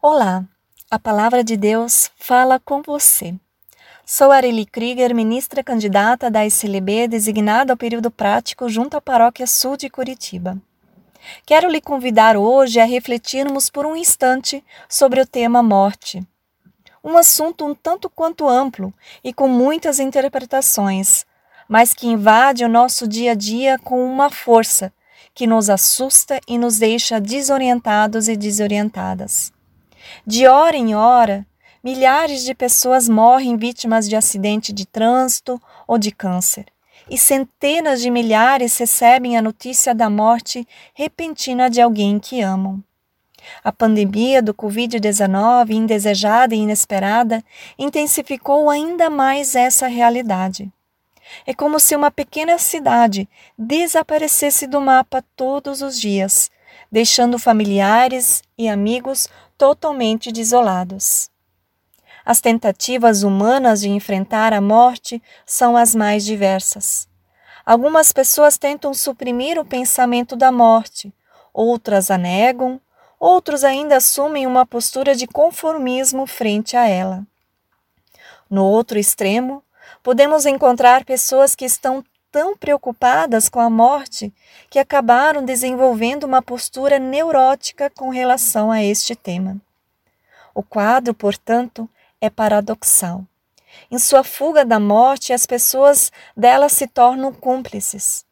Olá, a palavra de Deus fala com você. Sou Areli Krieger, ministra candidata da SLB designada ao período prático junto à Paróquia Sul de Curitiba. Quero lhe convidar hoje a refletirmos por um instante sobre o tema morte. Um assunto um tanto quanto amplo e com muitas interpretações, mas que invade o nosso dia a dia com uma força que nos assusta e nos deixa desorientados e desorientadas. De hora em hora, milhares de pessoas morrem vítimas de acidente de trânsito ou de câncer, e centenas de milhares recebem a notícia da morte repentina de alguém que amam. A pandemia do Covid-19, indesejada e inesperada, intensificou ainda mais essa realidade. É como se uma pequena cidade desaparecesse do mapa todos os dias, deixando familiares e amigos totalmente desolados. As tentativas humanas de enfrentar a morte são as mais diversas. Algumas pessoas tentam suprimir o pensamento da morte, outras a negam, outros ainda assumem uma postura de conformismo frente a ela. No outro extremo, podemos encontrar pessoas que estão tão preocupadas com a morte que acabaram desenvolvendo uma postura neurótica com relação a este tema. O quadro, portanto, é paradoxal. Em sua fuga da morte, as pessoas dela se tornam cúmplices.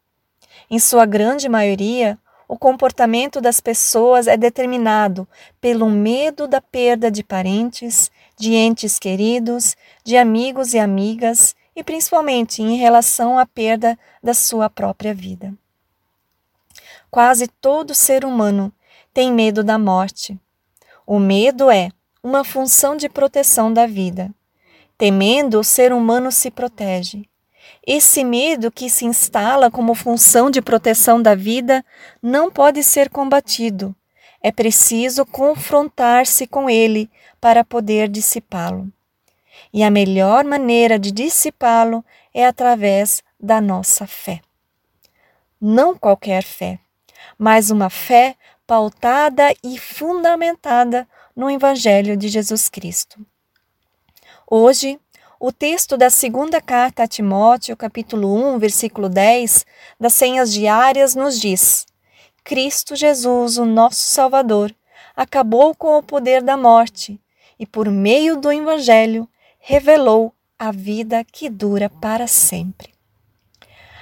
Em sua grande maioria, o comportamento das pessoas é determinado pelo medo da perda de parentes, de entes queridos, de amigos e amigas e principalmente em relação à perda da sua própria vida. Quase todo ser humano tem medo da morte. O medo é uma função de proteção da vida. Temendo, o ser humano se protege. Esse medo que se instala como função de proteção da vida não pode ser combatido. É preciso confrontar-se com ele para poder dissipá-lo e a melhor maneira de dissipá-lo é através da nossa fé. Não qualquer fé, mas uma fé pautada e fundamentada no Evangelho de Jesus Cristo. Hoje, o texto da segunda carta a Timóteo, capítulo 1, versículo 10, das senhas diárias, nos diz: Cristo Jesus, o nosso Salvador, acabou com o poder da morte e, por meio do Evangelho, revelou a vida que dura para sempre.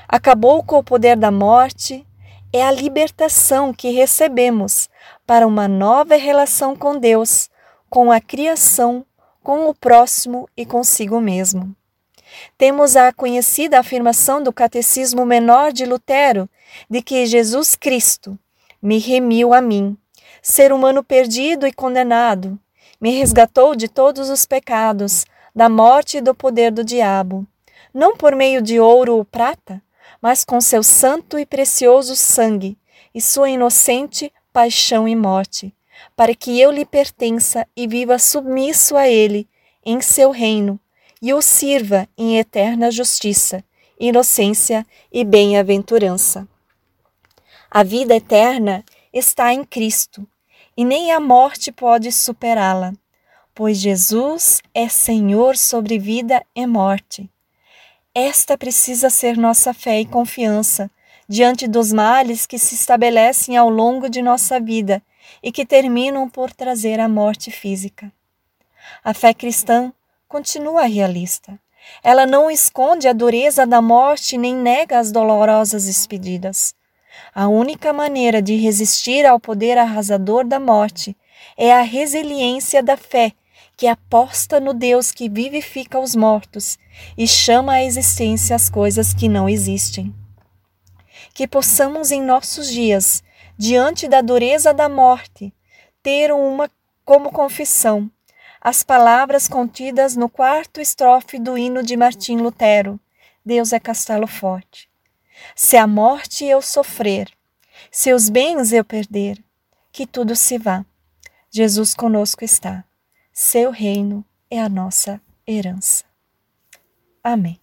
Acabou com o poder da morte é a libertação que recebemos para uma nova relação com Deus, com a criação, com o próximo e consigo mesmo. Temos a conhecida afirmação do Catecismo Menor de Lutero de que Jesus Cristo me remiu a mim, ser humano perdido e condenado, me resgatou de todos os pecados, da morte e do poder do diabo, não por meio de ouro ou prata, mas com seu santo e precioso sangue e sua inocente paixão e morte, para que eu lhe pertença e viva submisso a ele em seu reino e o sirva em eterna justiça, inocência e bem-aventurança. A vida eterna está em Cristo, e nem a morte pode superá-la pois Jesus é Senhor sobre vida e morte. Esta precisa ser nossa fé e confiança diante dos males que se estabelecem ao longo de nossa vida e que terminam por trazer a morte física. A fé cristã continua realista. Ela não esconde a dureza da morte nem nega as dolorosas despedidas. A única maneira de resistir ao poder arrasador da morte é a resiliência da fé que aposta no Deus que vivifica os mortos e chama à existência as coisas que não existem. Que possamos em nossos dias, diante da dureza da morte, ter uma como confissão as palavras contidas no quarto estrofe do hino de Martim Lutero: Deus é castelo forte. Se a morte eu sofrer, se os bens eu perder, que tudo se vá. Jesus conosco está. Seu reino é a nossa herança. Amém.